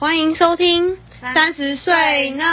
欢迎收听三十岁呢。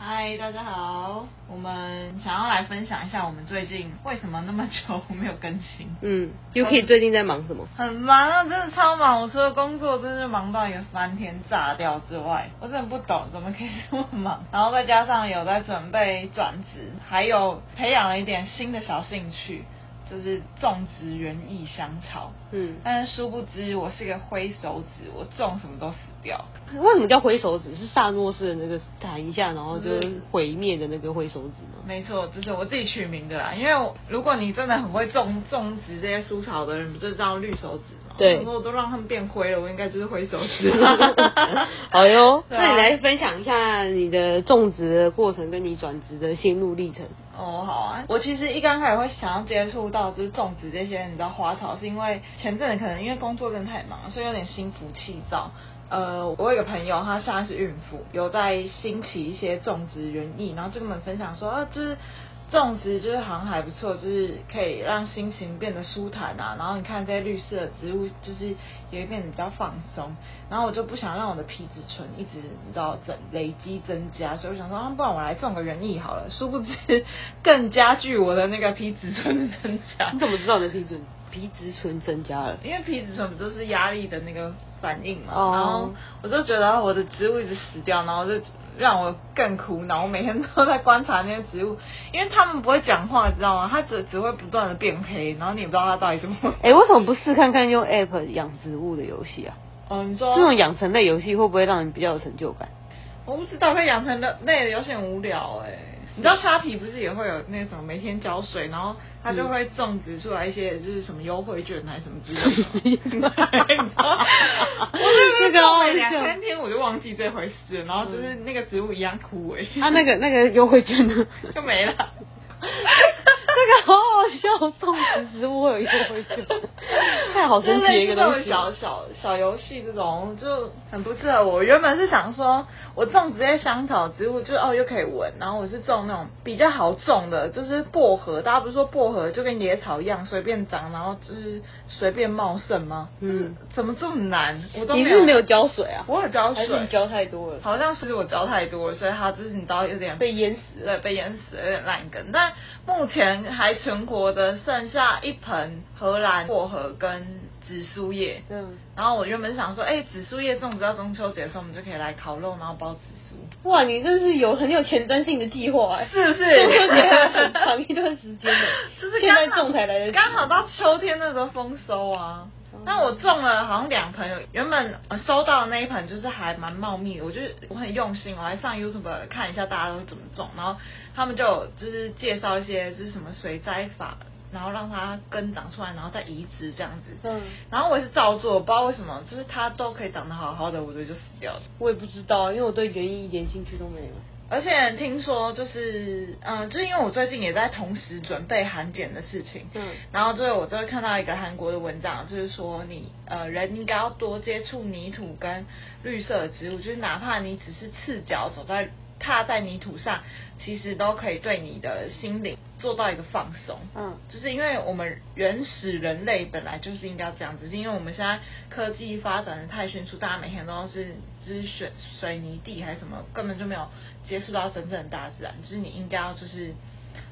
嗨，大家好，我们想要来分享一下我们最近为什么那么久没有更新。嗯，Yuki 最近在忙什么？很忙啊，真的超忙。我除了工作真的忙到一个翻天炸掉之外，我真的不懂怎么可以这么忙。然后再加上有在准备转职，还有培养了一点新的小兴趣。就是种植园艺香草，嗯，但是殊不知我是一个挥手指，我种什么都死掉。为什么叫挥手指？是萨诺斯的那个弹一下，然后就毁灭的那个挥手指吗？没错，这是我自己取名的啦。因为如果你真的很会种种植这些蔬草的人，不就叫绿手指吗？对，如果我都让他们变灰了，我应该就是挥手指。好哟，啊、那你来分享一下你的种植的过程，跟你转职的心路历程。哦，好啊。我其实一刚开始会想要接触到就是种植这些，你知道花草，是因为前阵子可能因为工作真的太忙，所以有点心浮气躁。呃，我有一个朋友，她现在是孕妇，有在兴起一些种植园艺，然后就跟我们分享说啊，就是。种植就是好像还不错，就是可以让心情变得舒坦啊。然后你看这些绿色植物，就是也会变得比较放松。然后我就不想让我的皮质醇一直你知道增累积增加，所以我想说啊，不然我来种个园艺好了。殊不知 更加剧我的那个皮质醇的增加。你怎么知道你的皮质皮质醇增加了？因为皮质醇不就是压力的那个反应嘛。Oh. 然后我就觉得我的植物一直死掉，然后就。让我更苦恼，我每天都在观察那些植物，因为他们不会讲话，知道吗？它只只会不断的变黑，然后你也不知道它到底怎么。哎、欸，为什么不试看看用 App 养植物的游戏啊？嗯，你说这种养成类游戏会不会让人比较有成就感？我不知道，可以养成的类的游戏很无聊哎、欸。你知道虾皮不是也会有那什么每天浇水，然后它就会种植出来一些就是什么优惠券还是什么之类的。我那个种了两三天我就忘记这回事了，然后就是那个植物一样枯萎。它、啊、那个那个优惠券呢 就没了。这个好好笑，种植植物会有优惠券，太好神奇的一个东西。小小小游戏这种就很不适合我。原本是想说，我种这些香草植物就哦又可以闻，然后我是种那种比较好种的，就是薄荷。大家不是说薄荷就跟野草一样随便长，然后就是随便茂盛吗？嗯，怎么这么难？我都你是没有浇水啊？我有浇水，还是你浇太多了？好像是我浇太多了，所以它就是你知道有点被淹死了，被淹死了，有点烂根。但目前还存活的剩下一盆荷兰薄荷跟紫苏叶。嗯，然后我原本想说，哎、欸，紫苏叶种植到中秋节的时候，我们就可以来烤肉，然后包紫苏。哇，你这是有很有前瞻性的计划哎，是不是？中秋节还很长一段时间呢，就是现在种才来得及，刚好到秋天那时候丰收啊。那我种了好像两盆，原本收到的那一盆就是还蛮茂密的，我就我很用心，我还上 YouTube 看一下大家都怎么种，然后他们就就是介绍一些就是什么水栽法，然后让它根长出来，然后再移植这样子。嗯。然后我也是照做，不知道为什么，就是它都可以长得好好的，我觉得就死掉了。我也不知道，因为我对园艺一点兴趣都没有。而且听说就是，嗯，就是因为我最近也在同时准备韩检的事情，嗯，然后就是我就会看到一个韩国的文章，就是说你呃人应该要多接触泥土跟绿色的植物，就是哪怕你只是赤脚走在踏在泥土上，其实都可以对你的心灵做到一个放松，嗯，就是因为我们原始人类本来就是应该要这样子，是因为我们现在科技发展的太迅速，大家每天都是就是水水泥地还是什么，根本就没有。接触到真正的大自然，就是你应该要就是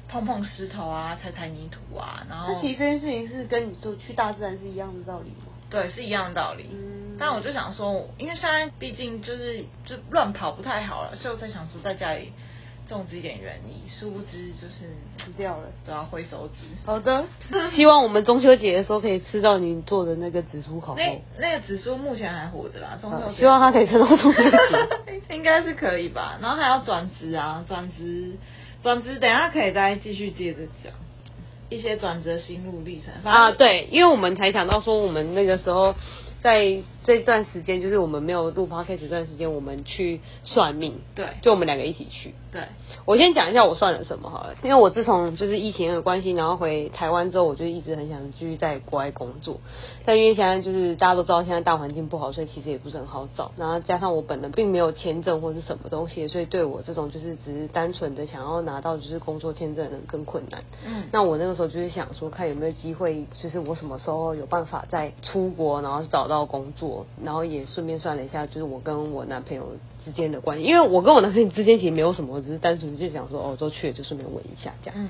碰碰石头啊，踩踩泥土啊，然后。那其实这件事情是跟你说去大自然是一样的道理吗？对，是一样的道理。嗯。但我就想说，因为现在毕竟就是就乱跑不太好了，所以我才想说在家里。种植一点园艺，殊不知就是死掉了，都要挥手指。好的，希望我们中秋节的时候可以吃到你做的那个紫苏烤肉。那那个紫苏目前还活着啦，中秋节希望它可以撑到中秋节，应该是可以吧。然后还要转职啊，转职转职，等一下可以再继续接着讲一些转折心路历程啊。对，因为我们才想到说，我们那个时候。在这段时间，就是我们没有录 podcast 这段时间，我们去算命。对，就我们两个一起去。对，我先讲一下我算了什么好了，因为我自从就是疫情的关系，然后回台湾之后，我就一直很想继续在国外工作。但因为现在就是大家都知道现在大环境不好，所以其实也不是很好找。然后加上我本人并没有签证或是什么东西，所以对我这种就是只是单纯的想要拿到就是工作签证的人更困难。嗯，那我那个时候就是想说，看有没有机会，就是我什么时候有办法再出国，然后找。到工作，然后也顺便算了一下，就是我跟我男朋友之间的关系，因为我跟我男朋友之间其实没有什么，我只是单纯就想说，哦，都去了就顺便问一下这样。嗯，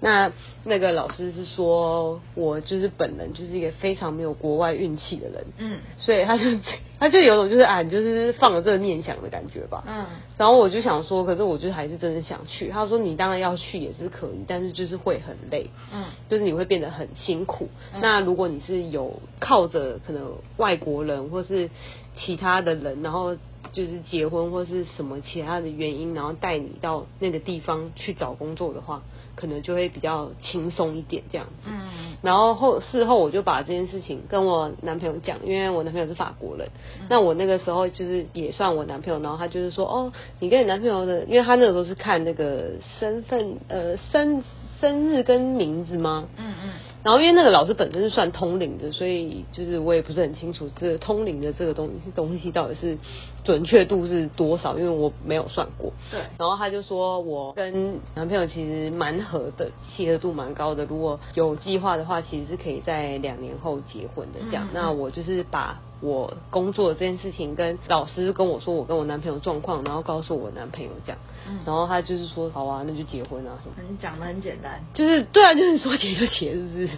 那那个老师是说我就是本人就是一个非常没有国外运气的人，嗯，所以他就 他就有种就是啊，就是放了这个念想的感觉吧，嗯，然后我就想说，可是我就还是真的想去。他说你当然要去也是可以，但是就是会很累，嗯，就是你会变得很辛苦。嗯，那如果你是有靠着可能外国人或是其他的人，然后。就是结婚或是什么其他的原因，然后带你到那个地方去找工作的话，可能就会比较轻松一点这样子。嗯。然后后事后我就把这件事情跟我男朋友讲，因为我男朋友是法国人。嗯。那我那个时候就是也算我男朋友，然后他就是说，哦，你跟你男朋友的，因为他那个时候是看那个身份，呃，生生日跟名字吗？嗯嗯。然后因为那个老师本身是算通灵的，所以就是我也不是很清楚这个通灵的这个东西东西到底是准确度是多少，因为我没有算过。对。然后他就说我跟男朋友其实蛮合的，契合度蛮高的。如果有计划的话，其实是可以在两年后结婚的这样。那我就是把。我工作的这件事情跟老师跟我说，我跟我男朋友状况，然后告诉我男朋友讲，嗯，然后他就是说好啊，那就结婚啊什么。你讲的很简单，就是对啊，就是说结就结，是不是？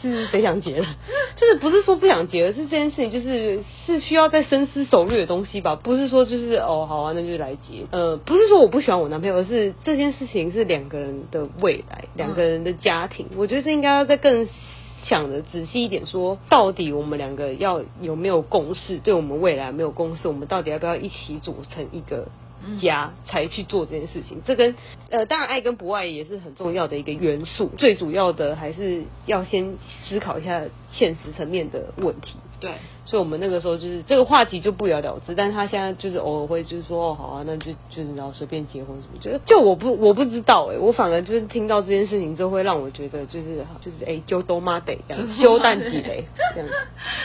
是谁想结了？就是不是说不想结了，是这件事情就是是需要再深思熟虑的东西吧？不是说就是哦好啊，那就来结。呃，不是说我不喜欢我男朋友，而是这件事情是两个人的未来，两个人的家庭，嗯，我觉得是应该要再更。想的仔细一点说，说到底我们两个要有没有共识？对我们未来没有共识，我们到底要不要一起组成一个家才去做这件事情？这跟呃，当然爱跟不爱也是很重要的一个元素。最主要的还是要先思考一下现实层面的问题。对。所以我们那个时候就是这个话题就不了了之，但是他现在就是偶尔会就是说哦好啊，那就就是然后随便结婚什么，觉得就我不我不知道哎、欸，我反而就是听到这件事情之后会让我觉得就是就是哎就都妈得这样修蛋几雷这样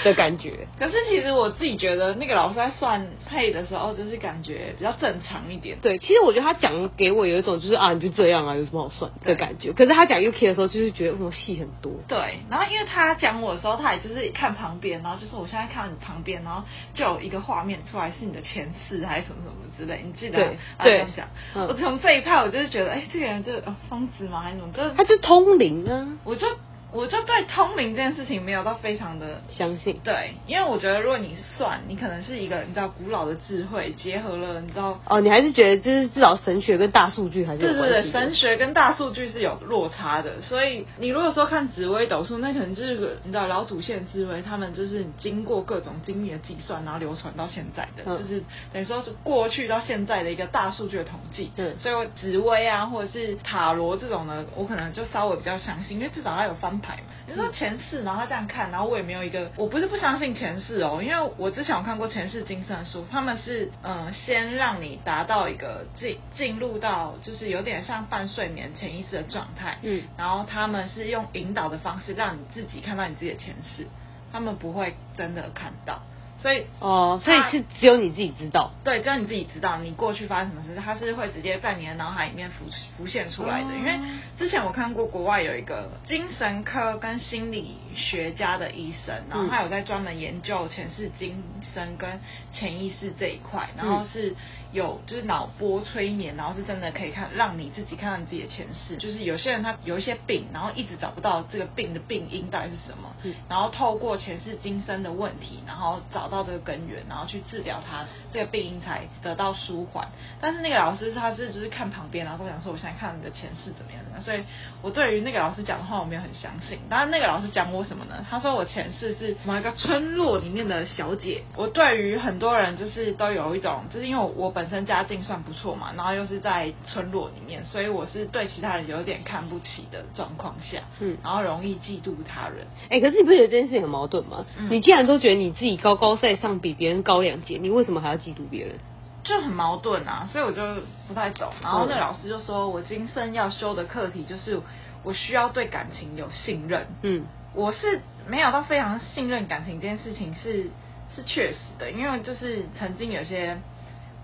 的感觉。可是其实我自己觉得那个老师在算配的时候，就是感觉比较正常一点。对，其实我觉得他讲给我有一种就是啊你就这样啊，有什么好算的感觉。可是他讲 UK 的时候，就是觉得我戏很多。对，然后因为他讲我的时候，他也就是看旁边，然后就是我现在看。到你旁边，然后就有一个画面出来，是你的前世还是什么什么之类，你记得？对，这样讲。嗯、我从这一派，我就是觉得，哎，这个人就是疯子吗？还是什么？就是他是通灵啊，我就。我就对通灵这件事情没有到非常的相信，对，因为我觉得如果你算，你可能是一个你知道古老的智慧结合了，你知道哦，你还是觉得就是至少神学跟大数据还是。对对对，神学跟大数据是有落差的，所以你如果说看紫微斗数，那可能就是个你知道老祖先智慧，他们就是经过各种精密的计算，然后流传到现在的，嗯、就是等于说是过去到现在的一个大数据的统计。嗯，所以紫微啊或者是塔罗这种呢，我可能就稍微比较相信，因为至少它有翻你说前世，然后他这样看，然后我也没有一个，我不是不相信前世哦，因为我之前有看过前世今生的书，他们是嗯，先让你达到一个进进入到就是有点像半睡眠潜意识的状态，嗯，然后他们是用引导的方式让你自己看到你自己的前世，他们不会真的看到。所以哦，所以是只有你自己知道，对，只有你自己知道你过去发生什么事，它是会直接在你的脑海里面浮浮现出来的。因为之前我看过国外有一个精神科跟心理学家的医生，然后他有在专门研究前世今生跟潜意识这一块，然后是。有就是脑波催眠，然后是真的可以看，让你自己看到你自己的前世。就是有些人他有一些病，然后一直找不到这个病的病因到底是什么，嗯、然后透过前世今生的问题，然后找到这个根源，然后去治疗他这个病因才得到舒缓。但是那个老师他是就是看旁边，然后跟我讲说，我现在看你的前世怎么样怎么样。所以我对于那个老师讲的话，我没有很相信。当然那个老师讲我什么呢？他说我前世是某一个村落里面的小姐。我对于很多人就是都有一种，就是因为我。本身家境算不错嘛，然后又是在村落里面，所以我是对其他人有点看不起的状况下，嗯，然后容易嫉妒他人。哎、可是你不觉得这件事情很矛盾吗？你既然都觉得你自己高高在上，比别人高两节，你为什么还要嫉妒别人？就很矛盾啊，所以我就不太懂。然后那老师就说，我今生要修的课题就是我需要对感情有信任。嗯，我是没有到非常信任感情这件事情是。是确实的，因为就是曾经有些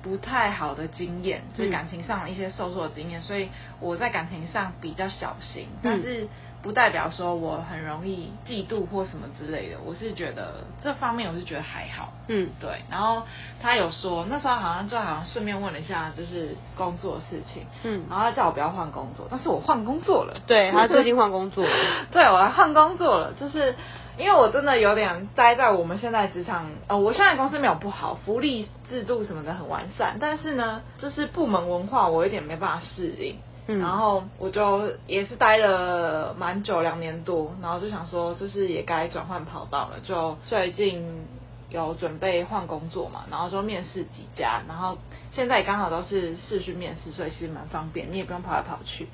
不太好的经验，就是感情上的一些受挫的经验，所以我在感情上比较小心。但是不代表说我很容易嫉妒或什么之类的。我是觉得这方面我是觉得还好。嗯，对。然后他有说那时候好像就好像顺便问了一下就是工作的事情。嗯。然后他叫我不要换工作，但是我换工作了。对，他最近换工作了。对，我还换工作了，就是。因为我真的有点待在我们现在职场，呃，我现在公司没有不好，福利制度什么的很完善，但是呢，就是部门文化我有点没办法适应，嗯，然后我就也是待了蛮久，两年多，然后就想说，就是也该转换跑道了，就最近有准备换工作嘛，然后就面试几家，然后现在也刚好都是试训面试，所以其实蛮方便，你也不用跑来跑去，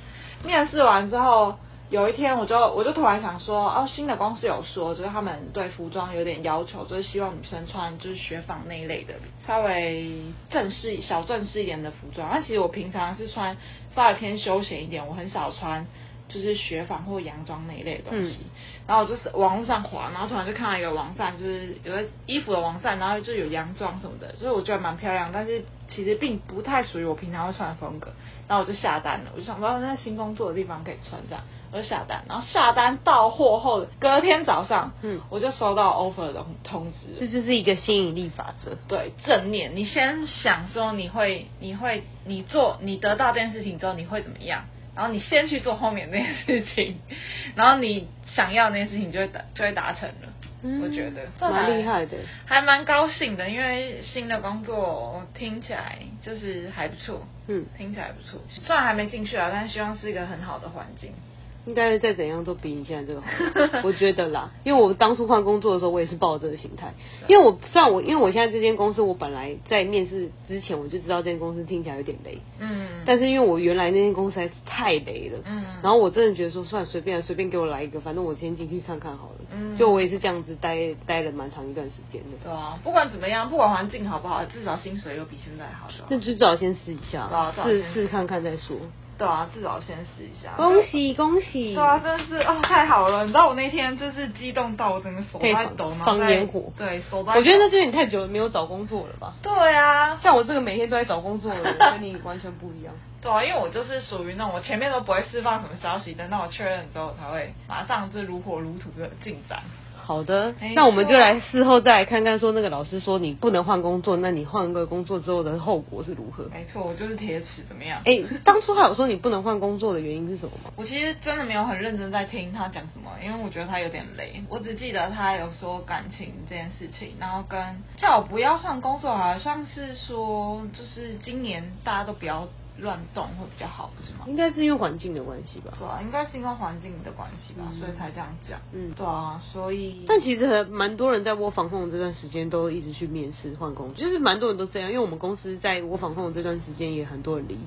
面试完之后。有一天，我就我就突然想说，哦，新的公司有说，就是他们对服装有点要求，就是希望女生穿就是雪纺那一类的，稍微正式、小正式一点的服装。那其实我平常是穿稍微偏休闲一点，我很少穿就是雪纺或洋装那一类的东西。嗯、然后我就是网络上滑，然后突然就看到一个网站，就是有个衣服的网站，然后就有洋装什么的，所以我觉得蛮漂亮，但是其实并不太属于我平常会穿的风格。然后我就下单了，我就想说那新工作的地方可以穿这样。我就下单，然后下单到货后，隔天早上，嗯，我就收到 offer 的通知。这就是一个吸引力法则，对，正念。你先想说你会，你会，你做，你得到这件事情之后你会怎么样？然后你先去做后面那件事情，然后你想要那件事情就会达，就会达成了。嗯，我觉得蛮厉害的，还蛮高兴的，因为新的工作听起来就是还不错，嗯，听起来不错。虽然还没进去啊，但希望是一个很好的环境。应该再怎样都比你现在这个好，我觉得啦。因为我当初换工作的时候，我也是抱着这个心态。因为我虽然我，因为我现在这间公司，我本来在面试之前我就知道这间公司听起来有点雷，嗯。但是因为我原来那间公司还是太雷了，嗯。然后我真的觉得说，算了，随便随便给我来一个，反正我先进去看看好了。嗯。就我也是这样子待待了蛮长一段时间的。对啊，不管怎么样，不管环境好不好，至少薪水又比现在好。那就至少先试一下，试试看看再说。对啊，至少先试一下。恭喜恭喜！对啊，真的是哦，太好了！你知道我那天就是激动到我整个手都在抖吗？放烟火。对，手都。我觉得那是因为你太久没有找工作了吧？对啊，像我这个每天都在找工作的人，跟你完全不一样。对啊，因为我就是属于那种我前面都不会释放什么消息，等到我确认之后才会马上就如火如荼的进展。好的，那我们就来事后再来看看，说那个老师说你不能换工作，那你换个工作之后的后果是如何？没错，我就是铁齿，怎么样？哎、欸，当初他有说你不能换工作的原因是什么吗？我其实真的没有很认真在听他讲什么，因为我觉得他有点累。我只记得他有说感情这件事情，然后跟叫我不要换工作，好像是说就是今年大家都不要。乱动会比较好，不是吗？应该是因为环境的关系吧。对啊，应该是因为环境的关系吧，嗯、所以才这样讲。嗯，对啊，所以。但其实蛮多人在窝防控这段时间都一直去面试换工作，就是蛮多人都这样，因为我们公司在窝防控这段时间也很多人离职，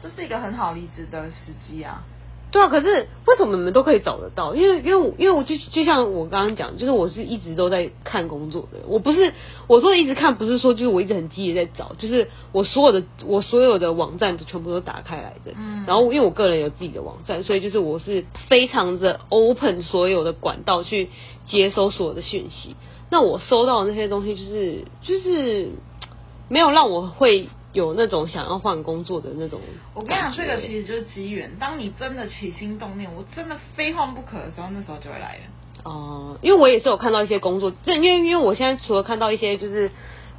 这是一个很好离职的时机啊。对啊，可是为什么你们都可以找得到？因为因为我因为我就就像我刚刚讲，就是我是一直都在看工作的，我不是我说的一直看，不是说就是我一直很积极在找，就是我所有的我所有的网站都全部都打开来的。嗯。然后因为我个人有自己的网站，所以就是我是非常的 open 所有的管道去接收所有的讯息。那我收到的那些东西，就是就是没有让我会。有那种想要换工作的那种，我跟你讲，这个其实就是机缘。当你真的起心动念，我真的非换不可的时候，那时候就会来了。哦、呃，因为我也是有看到一些工作，这因为因为我现在除了看到一些就是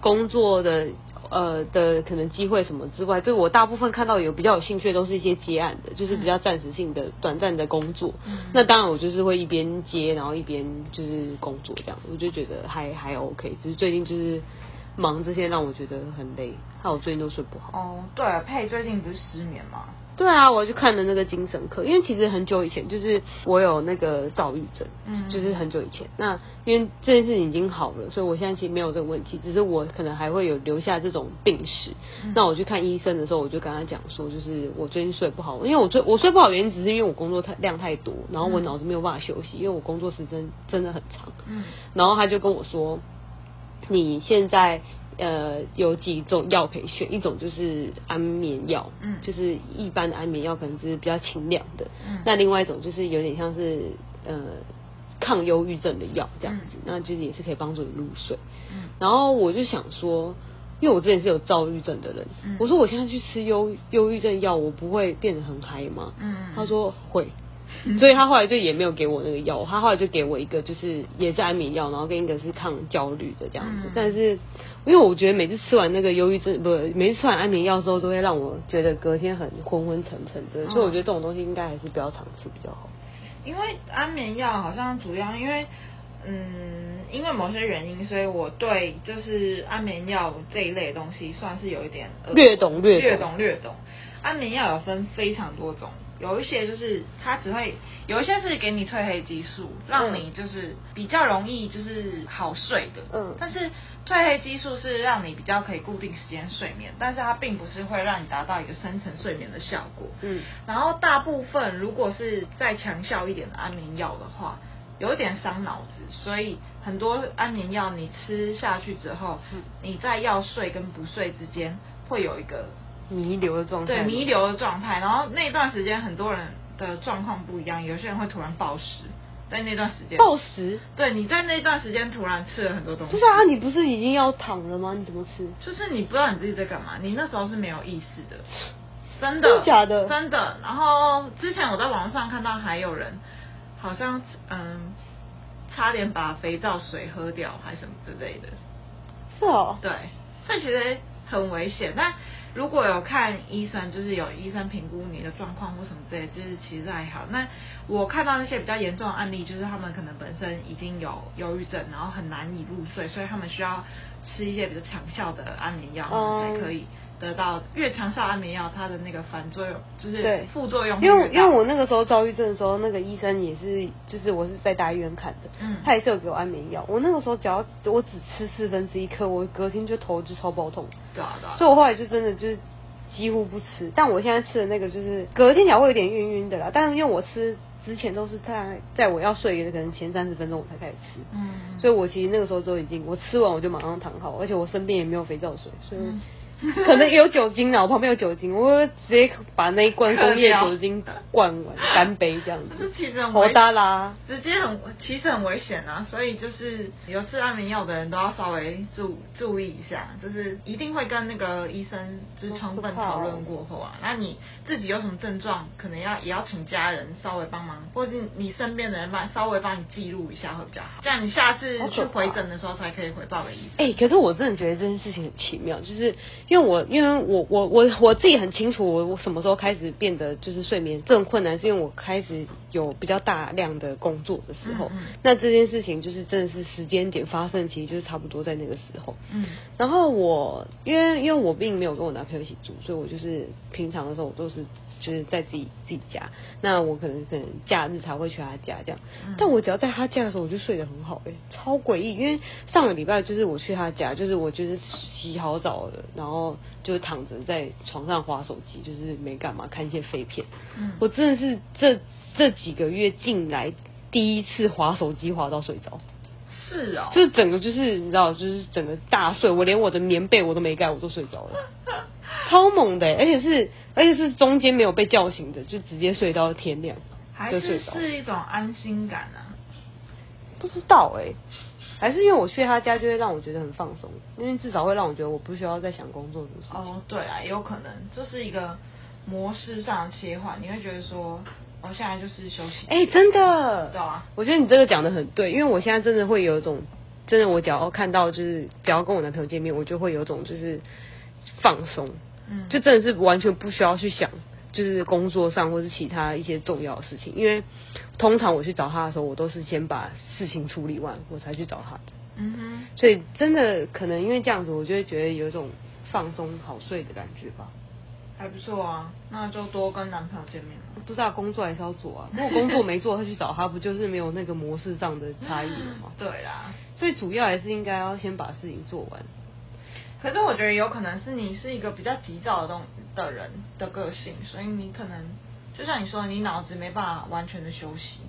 工作的呃的可能机会什么之外，就我大部分看到有比较有兴趣的都是一些接案的，就是比较暂时性的、嗯、短暂的工作。嗯、那当然我就是会一边接，然后一边就是工作这样，我就觉得还还 OK。只是最近就是。忙这些让我觉得很累，害我最近都睡不好。哦，对了，佩最近不是失眠吗？对啊，我就看了那个精神科，因为其实很久以前就是我有那个躁郁症，嗯，就是很久以前。那因为这件事情已经好了，所以我现在其实没有这个问题，只是我可能还会有留下这种病史。嗯、那我去看医生的时候，我就跟他讲说，就是我最近睡不好，因为我最我睡不好原因只是因为我工作太量太多，然后我脑子没有办法休息，因为我工作时间真的很长。嗯，然后他就跟我说。你现在呃有几种药可以选，一种就是安眠药，嗯，就是一般的安眠药，可能是比较清凉的，嗯，那另外一种就是有点像是呃抗忧郁症的药这样子，嗯，那就是也是可以帮助你入睡，嗯，然后我就想说，因为我之前是有躁郁症的人，嗯，我说我现在去吃忧忧郁症药，我不会变得很嗨吗？嗯，他说会。所以他后来就也没有给我那个药，他后来就给我一个就是也是安眠药，然后跟一个是抗焦虑的这样子。但是因为我觉得每次吃完那个忧郁症，不，每次吃完安眠药之后，都会让我觉得隔天很昏昏沉沉的，所以我觉得这种东西应该还是不要常吃比较好。因为安眠药好像主要因为。嗯，因为某些原因，所以我对就是安眠药这一类的东西算是有一点略懂略略懂略懂。安眠药有分非常多种，有一些就是它只会有一些是给你褪黑激素，让你就是比较容易就是好睡的。嗯。但是褪黑激素是让你比较可以固定时间睡眠，但是它并不是会让你达到一个深层睡眠的效果。嗯。然后大部分如果是再强效一点的安眠药的话。有一点伤脑子，所以很多安眠药你吃下去之后，嗯、你在要睡跟不睡之间会有一个弥留的状态。对，弥留的状态。然后那段时间很多人的状况不一样，有些人会突然暴食，在那段时间暴食。对，你在那段时间突然吃了很多东西。不是啊，你不是已经要躺了吗？你怎么吃？就是你不知道你自己在干嘛，你那时候是没有意识的，真的，真的假的？真的。然后之前我在网上看到还有人。好像嗯，差点把肥皂水喝掉，还是什么之类的。是哦。对，所以其实很危险。但如果有看医生，就是有医生评估你的状况或什么之类，就是其实还好。那我看到那些比较严重的案例，就是他们可能本身已经有忧郁症，然后很难以入睡，所以他们需要吃一些比较强效的安眠药，才可以。得到越强效安眠药，它的那个反作用就是副作用。因为因为我那个时候躁郁症的时候，那个医生也是，就是我是在大医院看的，嗯，他也是有给我安眠药。我那个时候只要我只吃四分之一颗，我隔天就头就超爆痛。对啊对啊。所以我后来就真的就是几乎不吃，但我现在吃的那个就是隔天还会有点晕晕的啦。但是因为我吃之前都是在在我要睡的可能前三十分钟我才开始吃，嗯，所以我其实那个时候都已经我吃完我就马上躺好，而且我身边也没有肥皂水，所以。嗯 可能有酒精呢，我旁边有酒精，我会直接把那一罐工业酒精灌完，干杯这样子。是其实很危险，直接很其实很危险啊！所以就是有吃安眠药的人都要稍微注注意一下，就是一定会跟那个医生就是充分讨论过后啊。那你自己有什么症状，可能要也要请家人稍微帮忙，或是你身边的人帮稍微帮你记录一下会比较好，这样你下次去回诊的时候才可以回报给医生。哎、欸，可是我真的觉得这件事情很奇妙，就是。因为我因为我我我我自己很清楚我我什么时候开始变得就是睡眠这种困难，是因为我开始有比较大量的工作的时候，嗯嗯，那这件事情就是真的是时间点发生，其实就是差不多在那个时候。嗯，然后我因为因为我并没有跟我男朋友一起住，所以我就是平常的时候我都是。就是在自己自己家，那我可能可能假日才会去他家这样，嗯、但我只要在他家的时候，我就睡得很好超诡异。因为上个礼拜就是我去他家，就是我就是洗好澡了，然后就是躺着在床上划手机，就是没干嘛，看一些废片。嗯，我真的是这这几个月进来第一次划手机划到睡着。是啊、哦，就是整个就是你知道，就是整个大睡，我连我的棉被我都没盖，我都睡着了。超猛的，而且是而且是中间没有被叫醒的，就直接睡到天亮。还是是一种安心感啊？不知道哎，还是因为我去他家就会让我觉得很放松，因为至少会让我觉得我不需要再想工作的事情。哦，对啊，也有可能就是一个模式上的切换，你会觉得说，我现在就是休息。哎，真的，对啊，我觉得你这个讲的很对，因为我现在真的会有一种，真的我只要看到就是只要跟我男朋友见面，我就会有一种就是放松。嗯，就真的是完全不需要去想，就是工作上或是其他一些重要的事情，因为通常我去找他的时候，我都是先把事情处理完，我才去找他的。嗯哼，所以真的可能因为这样子，我就会觉得有一种放松好睡的感觉吧。还不错啊，那就多跟男朋友见面了。不知道工作还是要做啊，如果工作没做，他去找他，不就是没有那个模式上的差异了吗？对啦，所以主要还是应该要先把事情做完。可是我觉得有可能是你是一个比较急躁的东的人的个性，所以你可能就像你说，你脑子没办法完全的休息。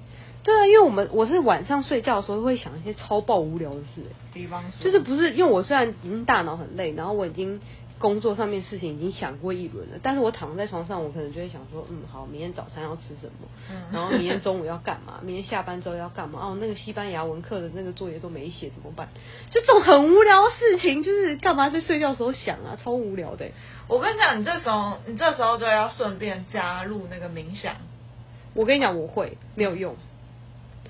对啊，因为我们我是晚上睡觉的时候会想一些超爆无聊的事，比方说，就是不是因为我虽然已经大脑很累，然后我已经。工作上面事情已经想过一轮了，但是我躺在床上，我可能就会想说，嗯，好，明天早餐要吃什么？嗯，然后明天中午要干嘛？明天下班之后要干嘛？哦，那个西班牙文课的那个作业都没写，怎么办？就这种很无聊的事情，就是干嘛在睡觉的时候想啊，超无聊的。我跟你讲，你这时候，你这时候就要顺便加入那个冥想。我跟你讲，我会没有用。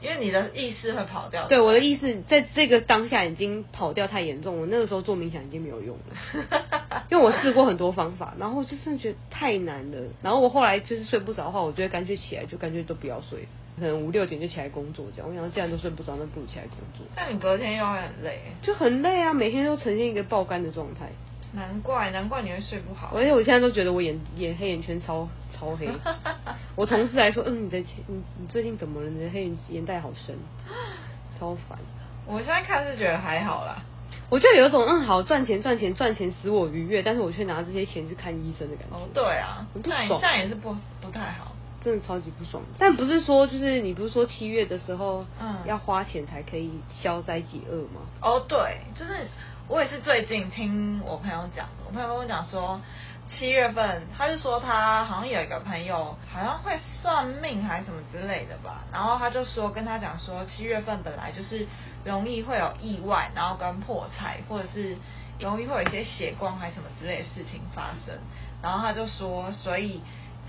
因为你的意识会跑掉。对，我的意识在这个当下已经跑掉太严重了。我那个时候做冥想已经没有用了，因为我试过很多方法，然后就真的觉得太难了。然后我后来就是睡不着的话，我就会干脆起来，就干脆都不要睡，可能五六点就起来工作这样。我想既然都睡不着，那不如起来工作。但你隔天又会很累，就很累啊，每天都呈现一个爆肝的状态。难怪，难怪你会睡不好。而且我现在都觉得我眼眼黑眼圈超超黑。我同事还说，嗯，你的你你最近怎么了？你的黑眼眼袋好深，超烦。我现在看是觉得还好啦。我就有一种嗯，好赚钱赚钱赚钱使我愉悦，但是我却拿这些钱去看医生的感觉。哦，对啊，很不爽，这样也是不不太好，真的超级不爽。但不是说就是你不是说七月的时候，嗯，要花钱才可以消灾解厄吗？哦，对，就是。我也是最近听我朋友讲，我朋友跟我讲说，七月份，他就说他好像有一个朋友，好像会算命还是什么之类的吧，然后他就说跟他讲说，七月份本来就是容易会有意外，然后跟破财，或者是容易会有一些血光还是什么之类的事情发生，然后他就说，所以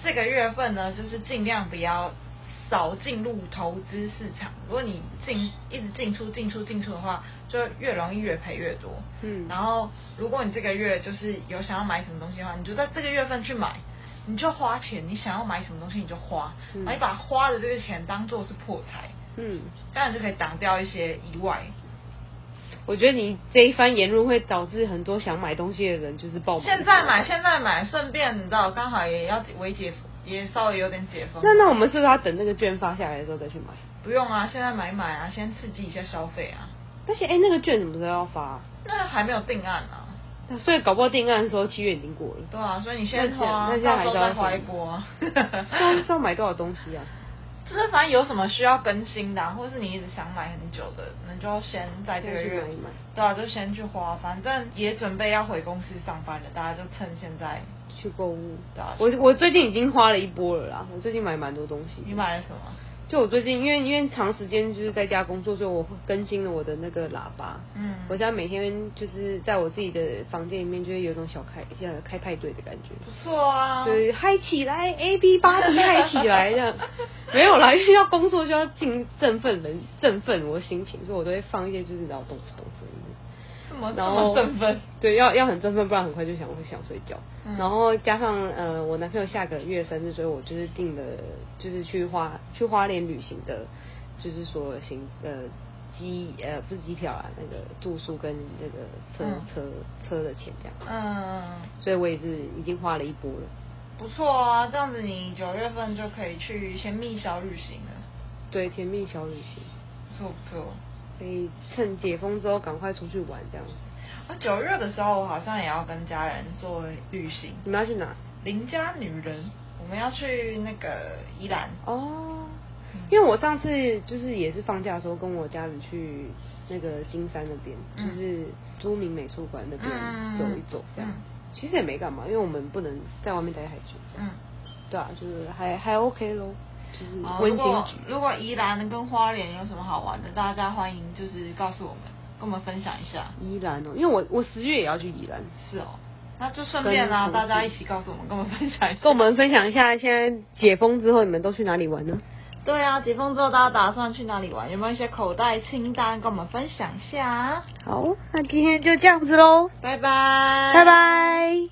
这个月份呢，就是尽量不要。少进入投资市场。如果你进一直进出进出进出的话，就越容易越赔越多。嗯，然后如果你这个月就是有想要买什么东西的话，你就在这个月份去买，你就花钱。你想要买什么东西你就花，然后你把花的这个钱当做是破财。嗯，这样就可以挡掉一些意外。我觉得你这一番言论会导致很多想买东西的人就是爆。现在买，现在买，顺便你知道，刚好也要微解。也稍微有点解封。那那我们是不是要等那个券发下来的时候再去买？不用啊，现在买买啊，先刺激一下消费啊。但是哎，那个券什么时候要发？那还没有定案啊。所以搞不好定案的时候七月已经过了。对啊，所以你先花，那现在还是要花一波啊。是要买多少东西啊？就是反正有什么需要更新的，或是你一直想买很久的，那就先在这个月买。对啊，就先去花，反正也准备要回公司上班了，大家就趁现在。去购物，我我最近已经花了一波了啦。我最近买蛮多东西。你买了什么？就我最近，因为因为长时间就是在家工作，所以我更新了我的那个喇叭。嗯。我现在每天就是在我自己的房间里面，就会有种小开像开派对的感觉。不错啊。就是嗨起来，A B 八 B 嗨起来这样。没有啦，因为要工作就要进振奋人，振奋我的心情，所以我都会放一些就是然后动次动次。然后振奋，对，要要很振奋，不然很快就想会想睡觉。嗯、然后加上呃，我男朋友下个月生日，所以我就是订了，就是去花去花莲旅行的，就是说行呃机呃不是机票啊，那个住宿跟那个车、嗯、车车的钱这样。嗯。所以我也是已经花了一波了。不错啊，这样子你九月份就可以去甜蜜小旅行了。对，甜蜜小旅行。不错不错。可以趁解封之后赶快出去玩这样子。啊，九月的时候我好像也要跟家人做旅行。你们要去哪？邻家女人，我们要去那个宜兰。哦。因为我上次就是也是放假的时候跟我家人去那个金山那边，嗯、就是朱铭美术馆那边走一走这样。其实也没干嘛，因为我们不能在外面待太久。嗯。对啊，就是还还 OK 咯。就是温馨。如果如果宜兰跟花莲有什么好玩的，大家欢迎就是告诉我们，跟我们分享一下。宜兰哦，因为我我十月也要去宜兰。是哦，那就顺便啦，大家一起告诉我们，跟我们分享一下。跟我们分享一下，现在解封之后你们都去哪里玩呢？对啊，解封之后大家打算去哪里玩？有没有一些口袋清单跟我们分享一下？好，那今天就这样子喽，拜拜，拜拜。